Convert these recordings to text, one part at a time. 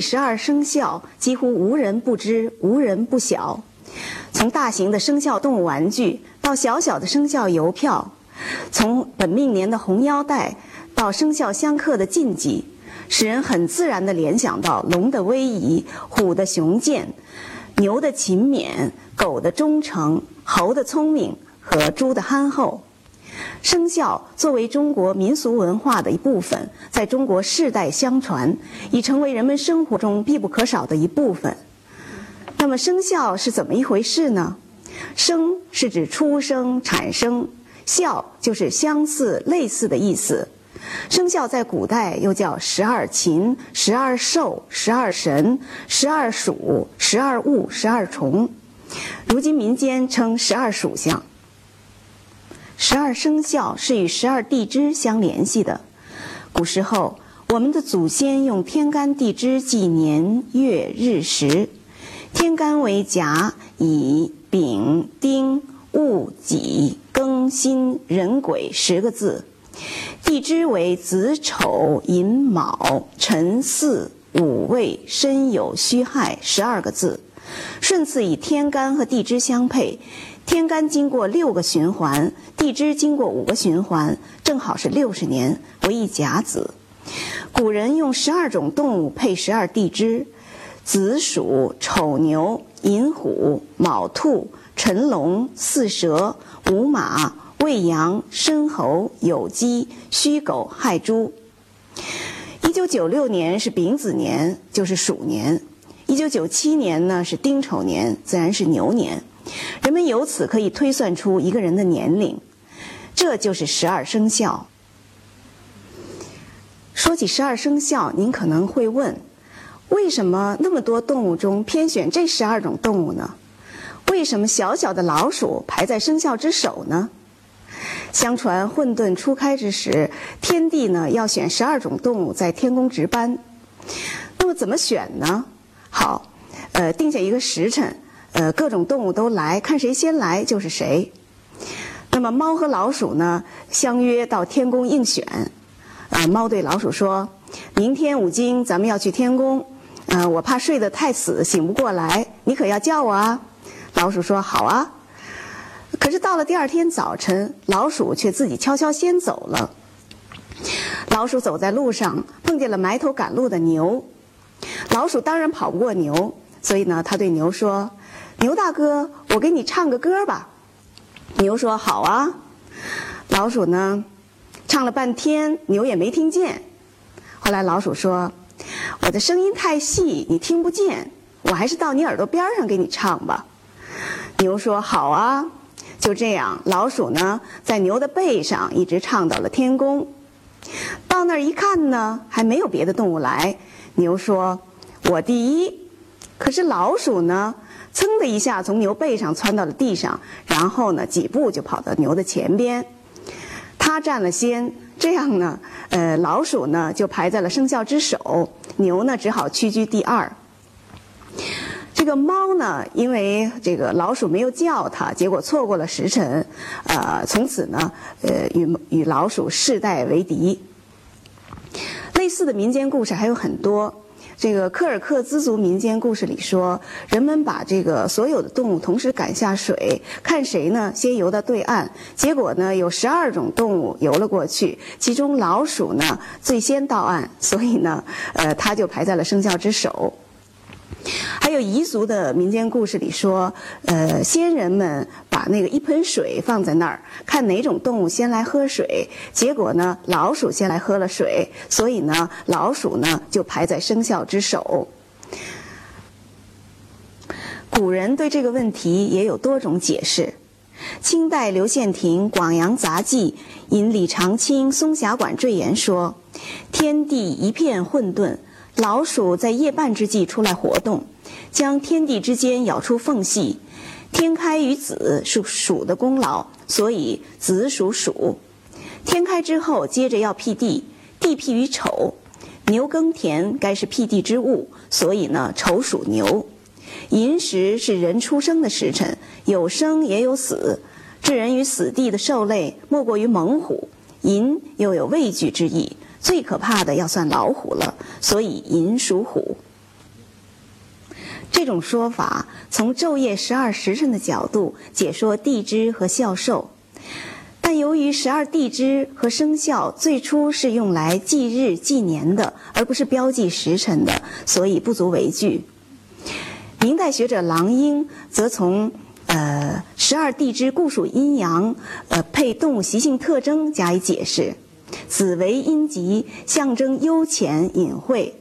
十二生肖，几乎无人不知，无人不晓。从大型的生肖动物玩具到小小的生肖邮票，从本命年的红腰带到生肖相克的禁忌，使人很自然地联想到龙的威仪、虎的雄健、牛的勤勉、狗的忠诚、猴的聪明和猪的憨厚。生肖作为中国民俗文化的一部分，在中国世代相传，已成为人们生活中必不可少的一部分。那么，生肖是怎么一回事呢？生是指出生、产生，肖就是相似、类似的意思。生肖在古代又叫十二禽、十二兽、十二神、十二属、十二物、十二虫，如今民间称十二属相。十二生肖是与十二地支相联系的。古时候，我们的祖先用天干地支纪年月日时。天干为甲、乙、丙、丁、戊、己、庚、辛、壬、癸十个字；地支为子、丑、寅、卯、辰、巳、午、未、申、酉、戌、亥十二个字。顺次以天干和地支相配。天干经过六个循环，地支经过五个循环，正好是六十年为一甲子。古人用十二种动物配十二地支：子鼠、丑牛、寅虎、卯兔、辰龙、巳蛇、午马、未羊、申猴、酉鸡、戌狗、亥猪。一九九六年是丙子年，就是鼠年；一九九七年呢是丁丑年，自然是牛年。人们由此可以推算出一个人的年龄，这就是十二生肖。说起十二生肖，您可能会问：为什么那么多动物中偏选这十二种动物呢？为什么小小的老鼠排在生肖之首呢？相传混沌初开之时，天帝呢要选十二种动物在天宫值班。那么怎么选呢？好，呃，定下一个时辰。呃，各种动物都来看谁先来就是谁。那么猫和老鼠呢，相约到天宫应选。啊，猫对老鼠说：“明天五更咱们要去天宫，啊，我怕睡得太死醒不过来，你可要叫我啊。”老鼠说：“好啊。”可是到了第二天早晨，老鼠却自己悄悄先走了。老鼠走在路上，碰见了埋头赶路的牛。老鼠当然跑不过牛，所以呢，他对牛说。牛大哥，我给你唱个歌吧。牛说：“好啊。”老鼠呢，唱了半天，牛也没听见。后来老鼠说：“我的声音太细，你听不见，我还是到你耳朵边上给你唱吧。”牛说：“好啊。”就这样，老鼠呢，在牛的背上一直唱到了天宫。到那儿一看呢，还没有别的动物来。牛说：“我第一。”可是老鼠呢？噌的一下从牛背上窜到了地上，然后呢，几步就跑到牛的前边，它占了先。这样呢，呃，老鼠呢就排在了生肖之首，牛呢只好屈居第二。这个猫呢，因为这个老鼠没有叫它，结果错过了时辰，呃，从此呢，呃，与与老鼠世代为敌。类似的民间故事还有很多。这个柯尔克孜族民间故事里说，人们把这个所有的动物同时赶下水，看谁呢先游到对岸。结果呢，有十二种动物游了过去，其中老鼠呢最先到岸，所以呢，呃，它就排在了生肖之首。还有彝族的民间故事里说，呃，先人们把那个一盆水放在那儿，看哪种动物先来喝水。结果呢，老鼠先来喝了水，所以呢，老鼠呢就排在生肖之首。古人对这个问题也有多种解释。清代刘献廷《广阳杂记》引李长卿《松霞馆坠言》说：“天地一片混沌。”老鼠在夜半之际出来活动，将天地之间咬出缝隙。天开于子是鼠的功劳，所以子属鼠。天开之后，接着要辟地，地辟于丑。牛耕田该是辟地之物，所以呢，丑属牛。寅时是人出生的时辰，有生也有死。置人于死地的兽类，莫过于猛虎。寅又有畏惧之意。最可怕的要算老虎了，所以寅属虎。这种说法从昼夜十二时辰的角度解说地支和孝寿，但由于十二地支和生肖最初是用来记日纪年的，而不是标记时辰的，所以不足为据。明代学者郎英则从呃十二地支固属阴阳，呃配动物习性特征加以解释。子为阴极，象征幽潜隐晦。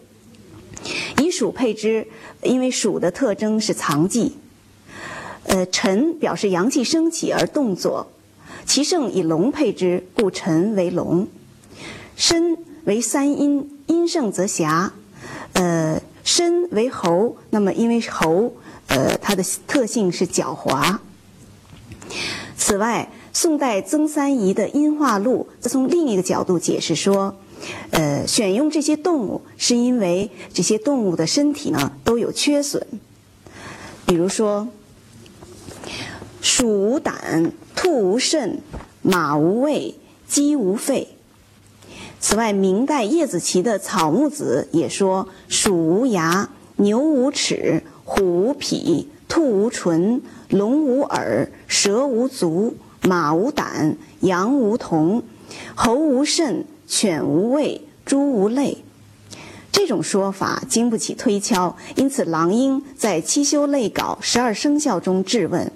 以鼠配之，因为鼠的特征是藏忌。呃，辰表示阳气升起而动作，其盛以龙配之，故辰为龙。申为三阴，阴盛则狭。呃，申为猴，那么因为猴，呃，它的特性是狡猾。此外。宋代曾三宜的《音化录》则从另一个角度解释说，呃，选用这些动物是因为这些动物的身体呢都有缺损，比如说，鼠无胆，兔无肾，马无胃，鸡无肺。此外，明代叶子琪的《草木子》也说，鼠无牙，牛无齿，虎无脾，兔无唇，龙无耳，蛇无足。马无胆，羊无瞳，猴无肾，犬无胃，猪无泪。这种说法经不起推敲，因此郎英在《七修类稿·十二生肖》中质问：“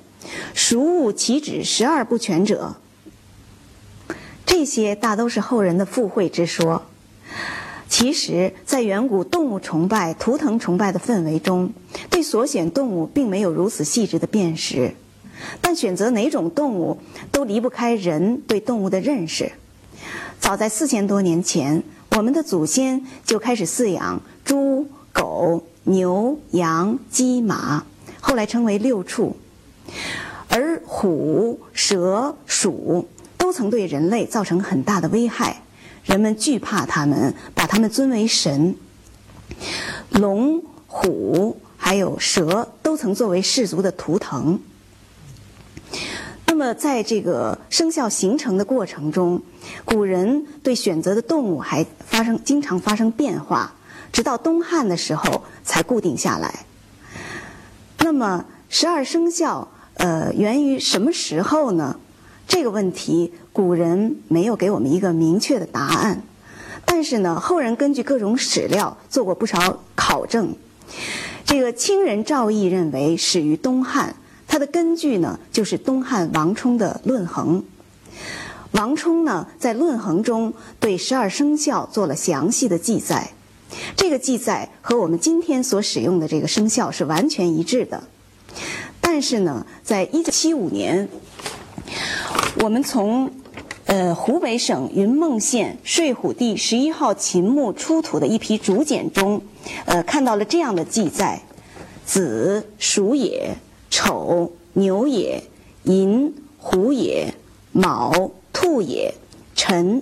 孰物岂止十二不全者？”这些大都是后人的附会之说。其实，在远古动物崇拜、图腾崇拜的氛围中，对所选动物并没有如此细致的辨识。但选择哪种动物，都离不开人对动物的认识。早在四千多年前，我们的祖先就开始饲养猪、狗、牛、羊、鸡、马，后来称为六畜。而虎、蛇、鼠都曾对人类造成很大的危害，人们惧怕它们，把它们尊为神。龙、虎还有蛇都曾作为氏族的图腾。那么，在这个生肖形成的过程中，古人对选择的动物还发生经常发生变化，直到东汉的时候才固定下来。那么，十二生肖呃源于什么时候呢？这个问题古人没有给我们一个明确的答案，但是呢，后人根据各种史料做过不少考证。这个清人赵翼认为始于东汉。它的根据呢，就是东汉王充的《论衡》。王充呢，在《论衡》中对十二生肖做了详细的记载，这个记载和我们今天所使用的这个生肖是完全一致的。但是呢，在一九七五年，我们从呃湖北省云梦县睡虎地十一号秦墓出土的一批竹简中，呃看到了这样的记载：子鼠也。丑牛也，寅虎也，卯兔也，辰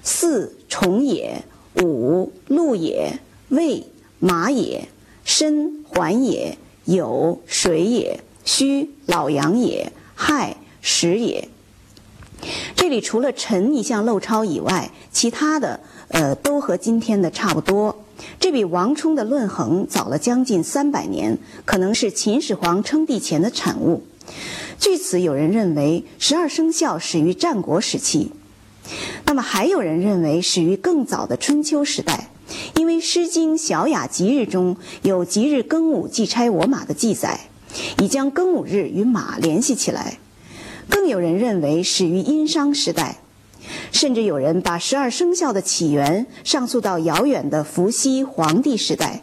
巳虫也，午鹿也，未马也，申环也，酉水也，戌老羊也，亥时也。这里除了辰一项漏抄以外，其他的呃都和今天的差不多。这比王充的《论衡》早了将近三百年，可能是秦始皇称帝前的产物。据此，有人认为十二生肖始于战国时期，那么还有人认为始于更早的春秋时代，因为《诗经·小雅·吉日》中有“吉日庚午，祭差我马”的记载，已将庚午日与马联系起来。更有人认为始于殷商时代。甚至有人把十二生肖的起源上溯到遥远的伏羲黄帝时代。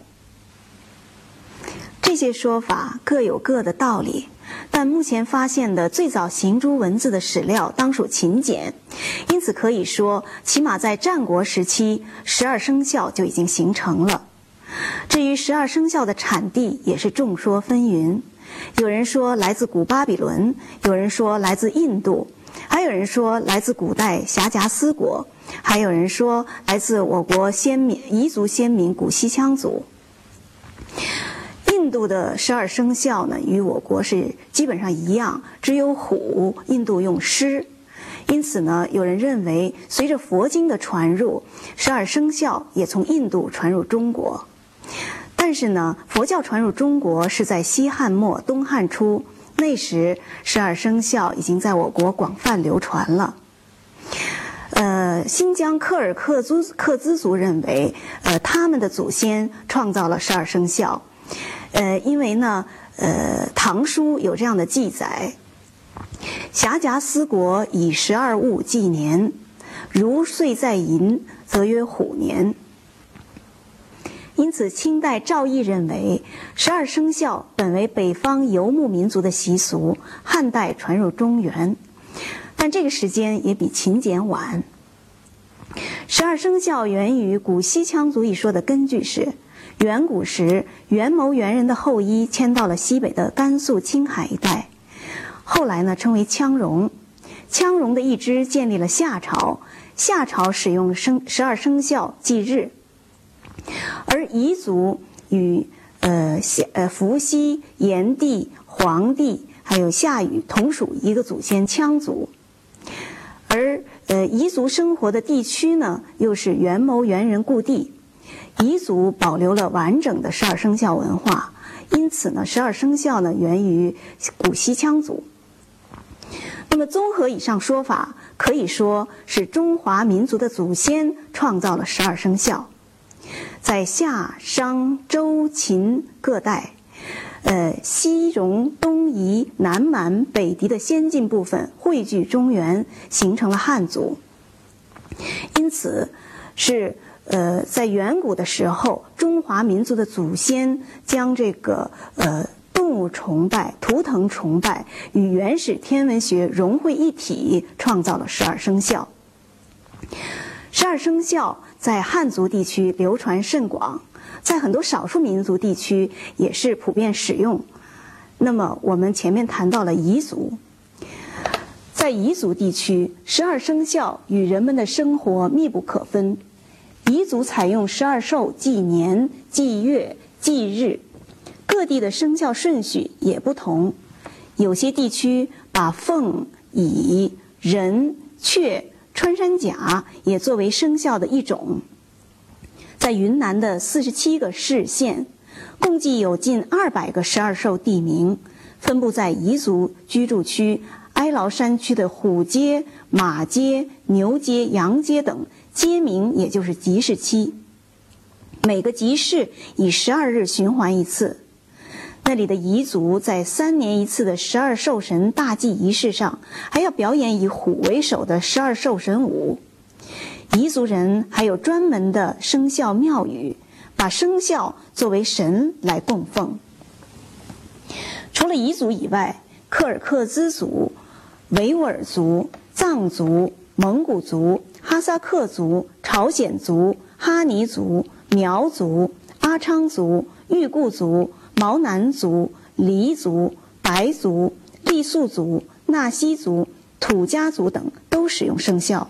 这些说法各有各的道理，但目前发现的最早行诸文字的史料当属秦简，因此可以说，起码在战国时期，十二生肖就已经形成了。至于十二生肖的产地，也是众说纷纭。有人说来自古巴比伦，有人说来自印度。还有人说来自古代辖夹斯国，还有人说来自我国先民彝族先民古西羌族。印度的十二生肖呢，与我国是基本上一样，只有虎，印度用狮；因此呢，有人认为，随着佛经的传入，十二生肖也从印度传入中国。但是呢，佛教传入中国是在西汉末、东汉初，那时十二生肖已经在我国广泛流传了。呃，新疆克尔克孜克孜族认为，呃，他们的祖先创造了十二生肖。呃，因为呢，呃，《唐书》有这样的记载：“辖夹思国以十二物纪年，如岁在寅，则曰虎年。”因此，清代赵翼认为，十二生肖本为北方游牧民族的习俗，汉代传入中原。但这个时间也比秦简晚。十二生肖源于古西羌族一说的根据是，远古时元谋猿人的后裔迁到了西北的甘肃、青海一带，后来呢称为羌戎。羌戎的一支建立了夏朝，夏朝使用生十二生肖祭日，而彝族与呃夏呃伏羲、炎帝、黄帝还有夏禹同属一个祖先羌族。而呃，彝族生活的地区呢，又是元谋猿人故地，彝族保留了完整的十二生肖文化，因此呢，十二生肖呢源于古西羌族。那么，综合以上说法，可以说是中华民族的祖先创造了十二生肖，在夏、商、周、秦各代。呃，西戎、东夷、南蛮、北狄的先进部分汇聚中原，形成了汉族。因此，是呃，在远古的时候，中华民族的祖先将这个呃动物崇拜、图腾崇拜与原始天文学融汇一体，创造了十二生肖。十二生肖在汉族地区流传甚广。在很多少数民族地区也是普遍使用。那么我们前面谈到了彝族，在彝族地区，十二生肖与人们的生活密不可分。彝族采用十二兽纪年、祭月、祭日，各地的生肖顺序也不同。有些地区把凤、蚁、人、雀、穿山甲也作为生肖的一种。在云南的四十七个市县，共计有近二百个十二兽地名，分布在彝族居住区、哀牢山区的虎街、马街、牛街、羊街等街名，也就是集市期。每个集市以十二日循环一次。那里的彝族在三年一次的十二兽神大祭仪式上，还要表演以虎为首的十二兽神舞。彝族人还有专门的生肖庙宇，把生肖作为神来供奉。除了彝族以外，柯尔克孜族、维吾尔族、藏族、蒙古族、哈萨克族、朝鲜族、哈尼族、苗族、阿昌族、裕固族、毛南族、黎族、白族、傈僳族、纳西族、土家族等都使用生肖。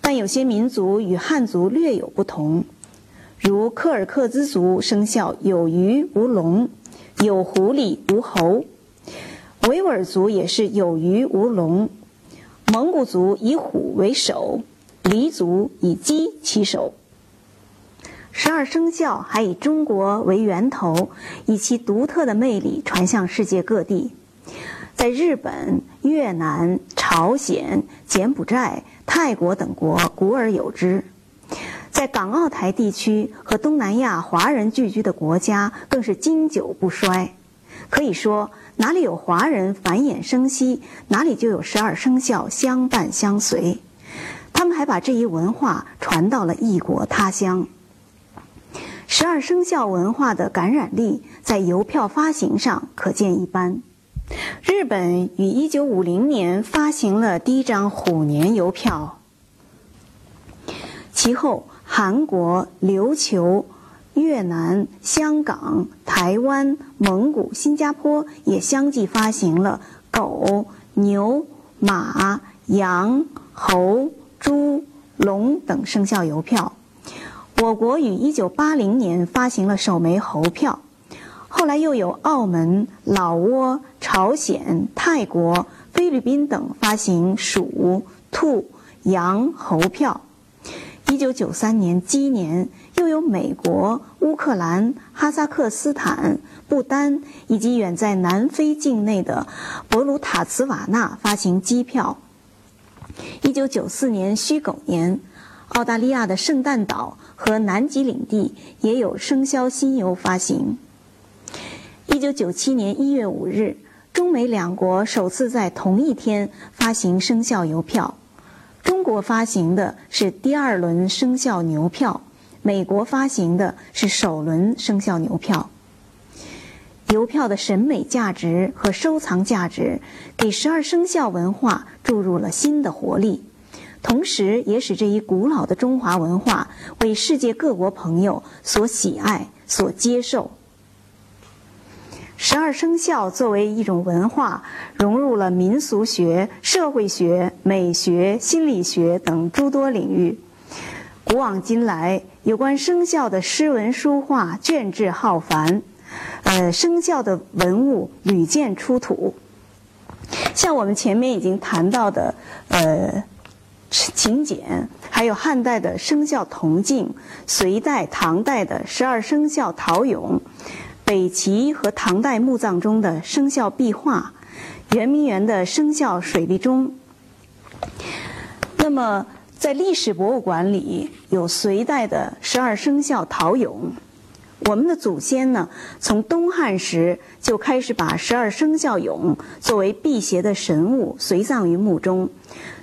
但有些民族与汉族略有不同，如柯尔克孜族生肖有鱼无龙，有狐狸无猴；维吾尔族也是有鱼无龙；蒙古族以虎为首，黎族以鸡起首。十二生肖还以中国为源头，以其独特的魅力传向世界各地。在日本、越南、朝鲜、柬埔寨、泰国等国古而有之，在港澳台地区和东南亚华人聚居的国家更是经久不衰。可以说，哪里有华人繁衍生息，哪里就有十二生肖相伴相随。他们还把这一文化传到了异国他乡。十二生肖文化的感染力，在邮票发行上可见一斑。日本于1950年发行了第一张虎年邮票，其后韩国、琉球、越南、香港、台湾、蒙古、新加坡也相继发行了狗、牛、马、羊、猴、猪、龙等生肖邮票。我国于1980年发行了首枚猴票。后来又有澳门、老挝、朝鲜、泰国、菲律宾等发行鼠、兔、羊、猴票。一九九三年鸡年，又有美国、乌克兰、哈萨克斯坦、不丹以及远在南非境内的博鲁塔茨瓦纳发行机票。一九九四年戌狗年，澳大利亚的圣诞岛和南极领地也有生肖新邮发行。一九九七年一月五日，中美两国首次在同一天发行生肖邮票。中国发行的是第二轮生肖牛票，美国发行的是首轮生肖牛票。邮票的审美价值和收藏价值，给十二生肖文化注入了新的活力，同时也使这一古老的中华文化为世界各国朋友所喜爱、所接受。十二生肖作为一种文化，融入了民俗学、社会学、美学、心理学等诸多领域。古往今来，有关生肖的诗文书画卷帙浩繁，呃，生肖的文物屡见出土。像我们前面已经谈到的，呃，秦简，还有汉代的生肖铜镜，隋代、唐代的十二生肖陶俑。北齐和唐代墓葬中的生肖壁画，圆明园的生肖水立钟。那么，在历史博物馆里有隋代的十二生肖陶俑。我们的祖先呢，从东汉时就开始把十二生肖俑作为辟邪的神物随葬于墓中，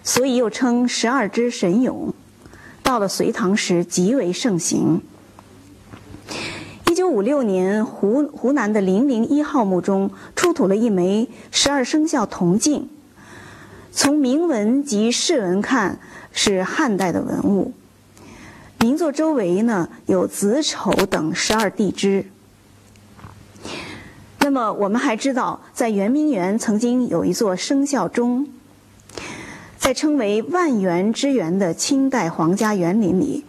所以又称十二只神俑。到了隋唐时极为盛行。一九五六年，湖湖南的零零一号墓中出土了一枚十二生肖铜镜，从铭文及饰文看是汉代的文物。名作周围呢有子丑等十二地支。那么我们还知道，在圆明园曾经有一座生肖钟，在称为万园之园的清代皇家园林里。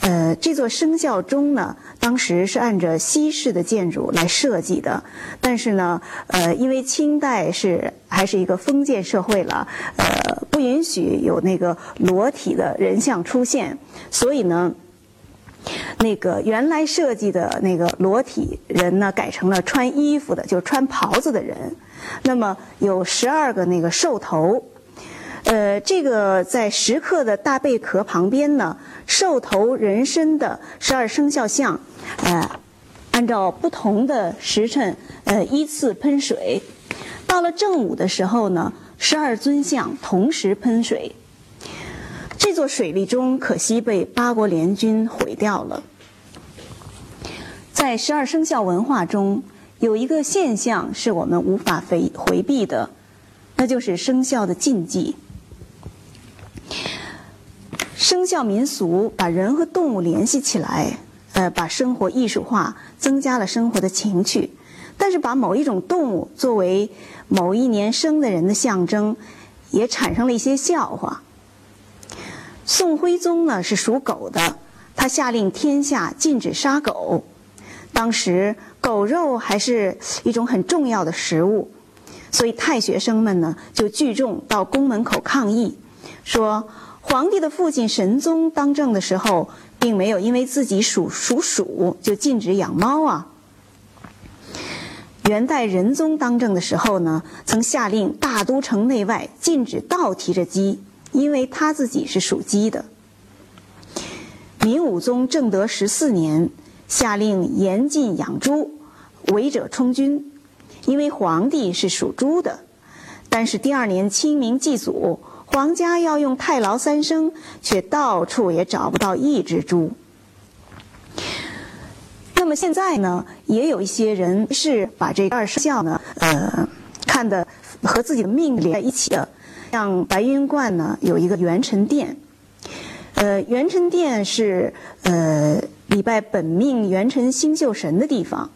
呃，这座生肖钟呢，当时是按照西式的建筑来设计的，但是呢，呃，因为清代是还是一个封建社会了，呃，不允许有那个裸体的人像出现，所以呢，那个原来设计的那个裸体人呢，改成了穿衣服的，就穿袍子的人。那么有十二个那个兽头。呃，这个在石刻的大贝壳旁边呢，兽头人身的十二生肖像，呃，按照不同的时辰，呃，依次喷水。到了正午的时候呢，十二尊像同时喷水。这座水利钟可惜被八国联军毁掉了。在十二生肖文化中，有一个现象是我们无法回回避的，那就是生肖的禁忌。生肖民俗把人和动物联系起来，呃，把生活艺术化，增加了生活的情趣。但是，把某一种动物作为某一年生的人的象征，也产生了一些笑话。宋徽宗呢是属狗的，他下令天下禁止杀狗。当时狗肉还是一种很重要的食物，所以太学生们呢就聚众到宫门口抗议，说。皇帝的父亲神宗当政的时候，并没有因为自己属属鼠就禁止养猫啊。元代仁宗当政的时候呢，曾下令大都城内外禁止倒提着鸡，因为他自己是属鸡的。明武宗正德十四年，下令严禁养猪，违者充军，因为皇帝是属猪的。但是第二年清明祭祖。皇家要用太牢三生，却到处也找不到一只猪。那么现在呢，也有一些人是把这二生肖呢，呃，看的和自己的命连在一起的。像白云观呢，有一个元辰殿，呃，元辰殿是呃礼拜本命元辰星宿神的地方。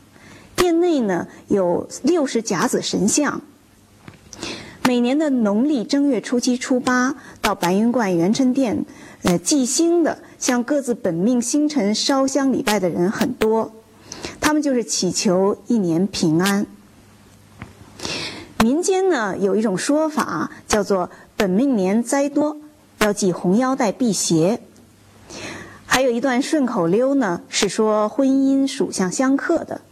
殿内呢有六十甲子神像。每年的农历正月初七、初八，到白云观元辰殿，呃，祭星的，向各自本命星辰烧香礼拜的人很多，他们就是祈求一年平安。民间呢有一种说法叫做“本命年灾多，要系红腰带辟邪”。还有一段顺口溜呢，是说婚姻属相相克的。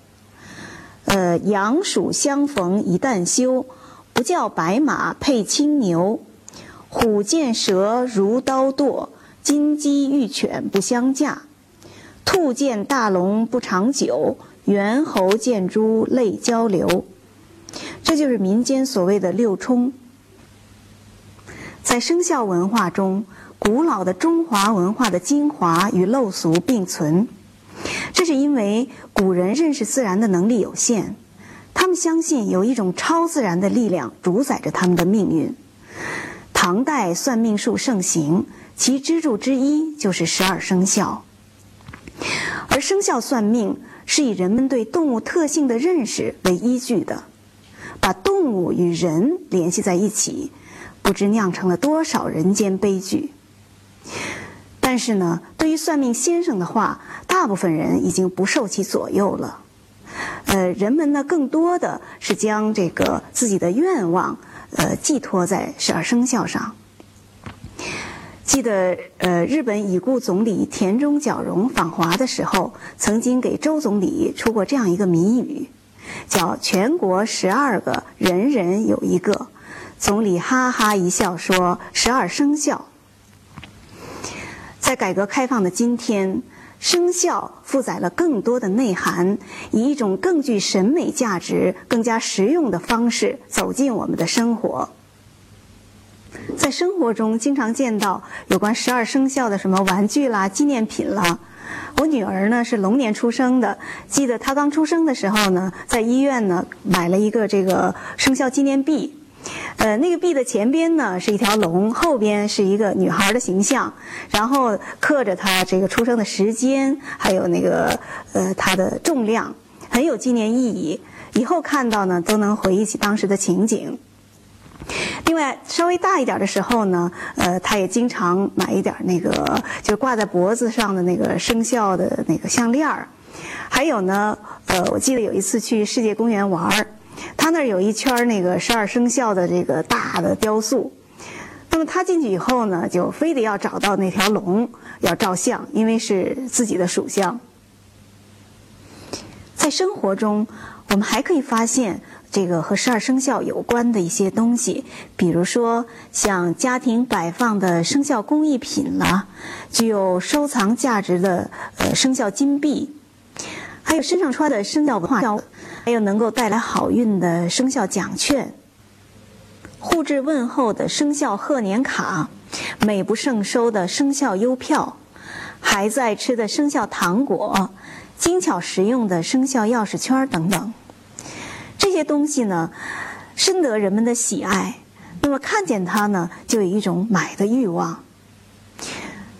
呃，阳属相逢一旦休，不叫白马配青牛，虎见蛇如刀剁，金鸡玉犬不相嫁，兔见大龙不长久，猿猴见猪泪交流。这就是民间所谓的六冲。在生肖文化中，古老的中华文化的精华与陋俗并存。这是因为古人认识自然的能力有限，相信有一种超自然的力量主宰着他们的命运。唐代算命术盛行，其支柱之一就是十二生肖。而生肖算命是以人们对动物特性的认识为依据的，把动物与人联系在一起，不知酿成了多少人间悲剧。但是呢，对于算命先生的话，大部分人已经不受其左右了。呃，人们呢，更多的是将这个自己的愿望，呃，寄托在十二生肖上。记得，呃，日本已故总理田中角荣访华的时候，曾经给周总理出过这样一个谜语，叫“全国十二个，人人有一个”。总理哈哈一笑说：“十二生肖。”在改革开放的今天，生肖负载了更多的内涵，以一种更具审美价值、更加实用的方式走进我们的生活。在生活中，经常见到有关十二生肖的什么玩具啦、纪念品啦。我女儿呢是龙年出生的，记得她刚出生的时候呢，在医院呢买了一个这个生肖纪念币。呃，那个币的前边呢是一条龙，后边是一个女孩的形象，然后刻着她这个出生的时间，还有那个呃她的重量，很有纪念意义。以后看到呢，都能回忆起当时的情景。另外，稍微大一点的时候呢，呃，她也经常买一点那个，就挂在脖子上的那个生肖的那个项链儿。还有呢，呃，我记得有一次去世界公园玩儿。他那儿有一圈那个十二生肖的这个大的雕塑，那么他进去以后呢，就非得要找到那条龙，要照相，因为是自己的属相。在生活中，我们还可以发现这个和十二生肖有关的一些东西，比如说像家庭摆放的生肖工艺品啦，具有收藏价值的呃生肖金币，还有身上穿的生肖文化。还有能够带来好运的生肖奖券、互致问候的生肖贺年卡、美不胜收的生肖邮票、孩子爱吃的生肖糖果、精巧实用的生肖钥匙圈等等。这些东西呢，深得人们的喜爱。那么看见它呢，就有一种买的欲望。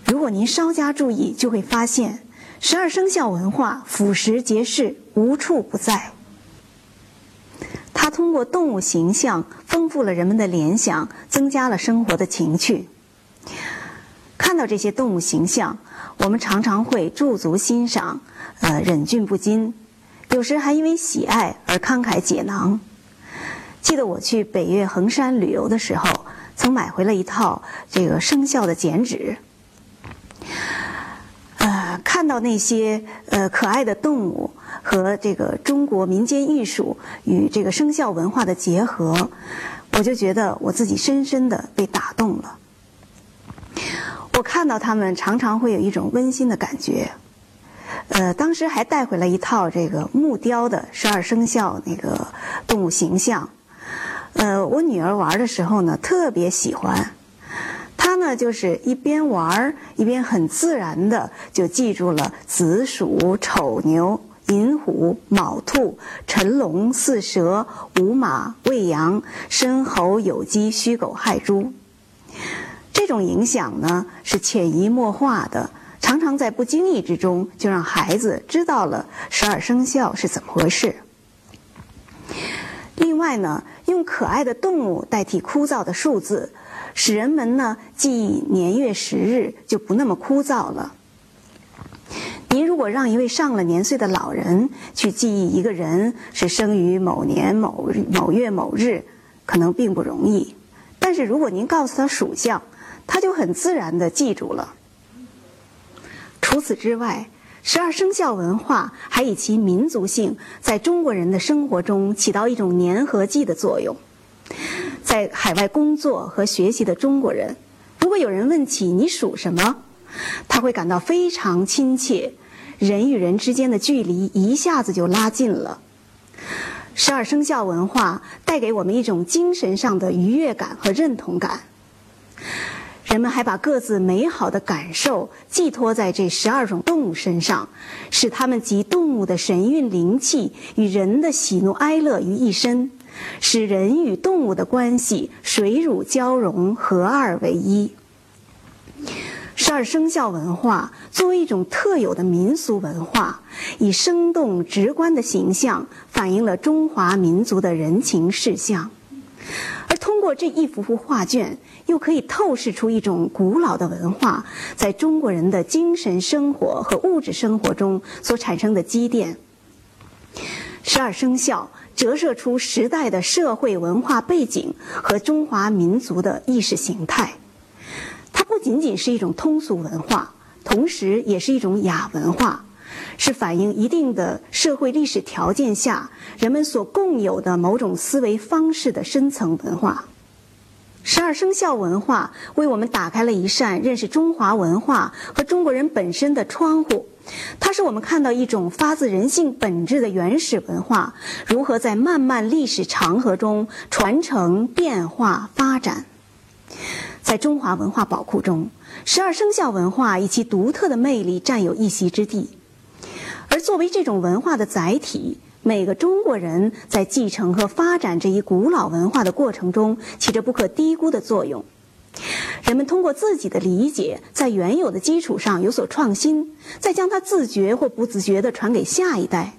如果您稍加注意，就会发现十二生肖文化俯拾皆是，无处不在。它通过动物形象丰富了人们的联想，增加了生活的情趣。看到这些动物形象，我们常常会驻足欣赏，呃，忍俊不禁，有时还因为喜爱而慷慨解囊。记得我去北岳衡山旅游的时候，曾买回了一套这个生肖的剪纸。看到那些呃可爱的动物。和这个中国民间艺术与这个生肖文化的结合，我就觉得我自己深深的被打动了。我看到他们常常会有一种温馨的感觉。呃，当时还带回来一套这个木雕的十二生肖那个动物形象。呃，我女儿玩的时候呢，特别喜欢。她呢，就是一边玩儿一边很自然的就记住了子鼠、丑牛。寅虎、卯兔、辰龙、巳蛇、午马、未羊、申猴、酉鸡、戌狗、亥猪，这种影响呢是潜移默化的，常常在不经意之中就让孩子知道了十二生肖是怎么回事。另外呢，用可爱的动物代替枯燥的数字，使人们呢记忆年月时日就不那么枯燥了。您如果让一位上了年岁的老人去记忆一个人是生于某年某日某月某日，可能并不容易。但是如果您告诉他属相，他就很自然地记住了。除此之外，十二生肖文化还以其民族性，在中国人的生活中起到一种粘合剂的作用。在海外工作和学习的中国人，如果有人问起你属什么，他会感到非常亲切，人与人之间的距离一下子就拉近了。十二生肖文化带给我们一种精神上的愉悦感和认同感。人们还把各自美好的感受寄托在这十二种动物身上，使它们集动物的神韵灵气与人的喜怒哀乐于一身，使人与动物的关系水乳交融，合二为一。十二生肖文化作为一种特有的民俗文化，以生动直观的形象反映了中华民族的人情世相。而通过这一幅幅画卷，又可以透视出一种古老的文化在中国人的精神生活和物质生活中所产生的积淀。十二生肖折射出时代的社会文化背景和中华民族的意识形态。它不仅仅是一种通俗文化，同时也是一种雅文化。是反映一定的社会历史条件下人们所共有的某种思维方式的深层文化。十二生肖文化为我们打开了一扇认识中华文化和中国人本身的窗户，它使我们看到一种发自人性本质的原始文化如何在漫漫历史长河中传承、变化、发展。在中华文化宝库中，十二生肖文化以其独特的魅力占有一席之地。而作为这种文化的载体，每个中国人在继承和发展这一古老文化的过程中，起着不可低估的作用。人们通过自己的理解在原有的基础上有所创新再将它自觉或不自觉地传给下一代。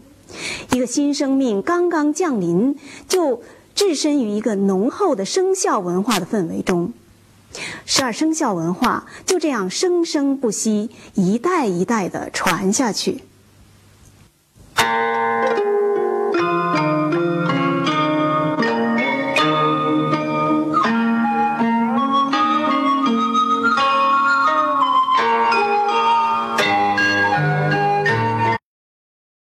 一个新生命刚刚降临就置身于一个浓厚的生肖文化的氛围中。十二生肖文化就这样生生不息一代一代地传下去。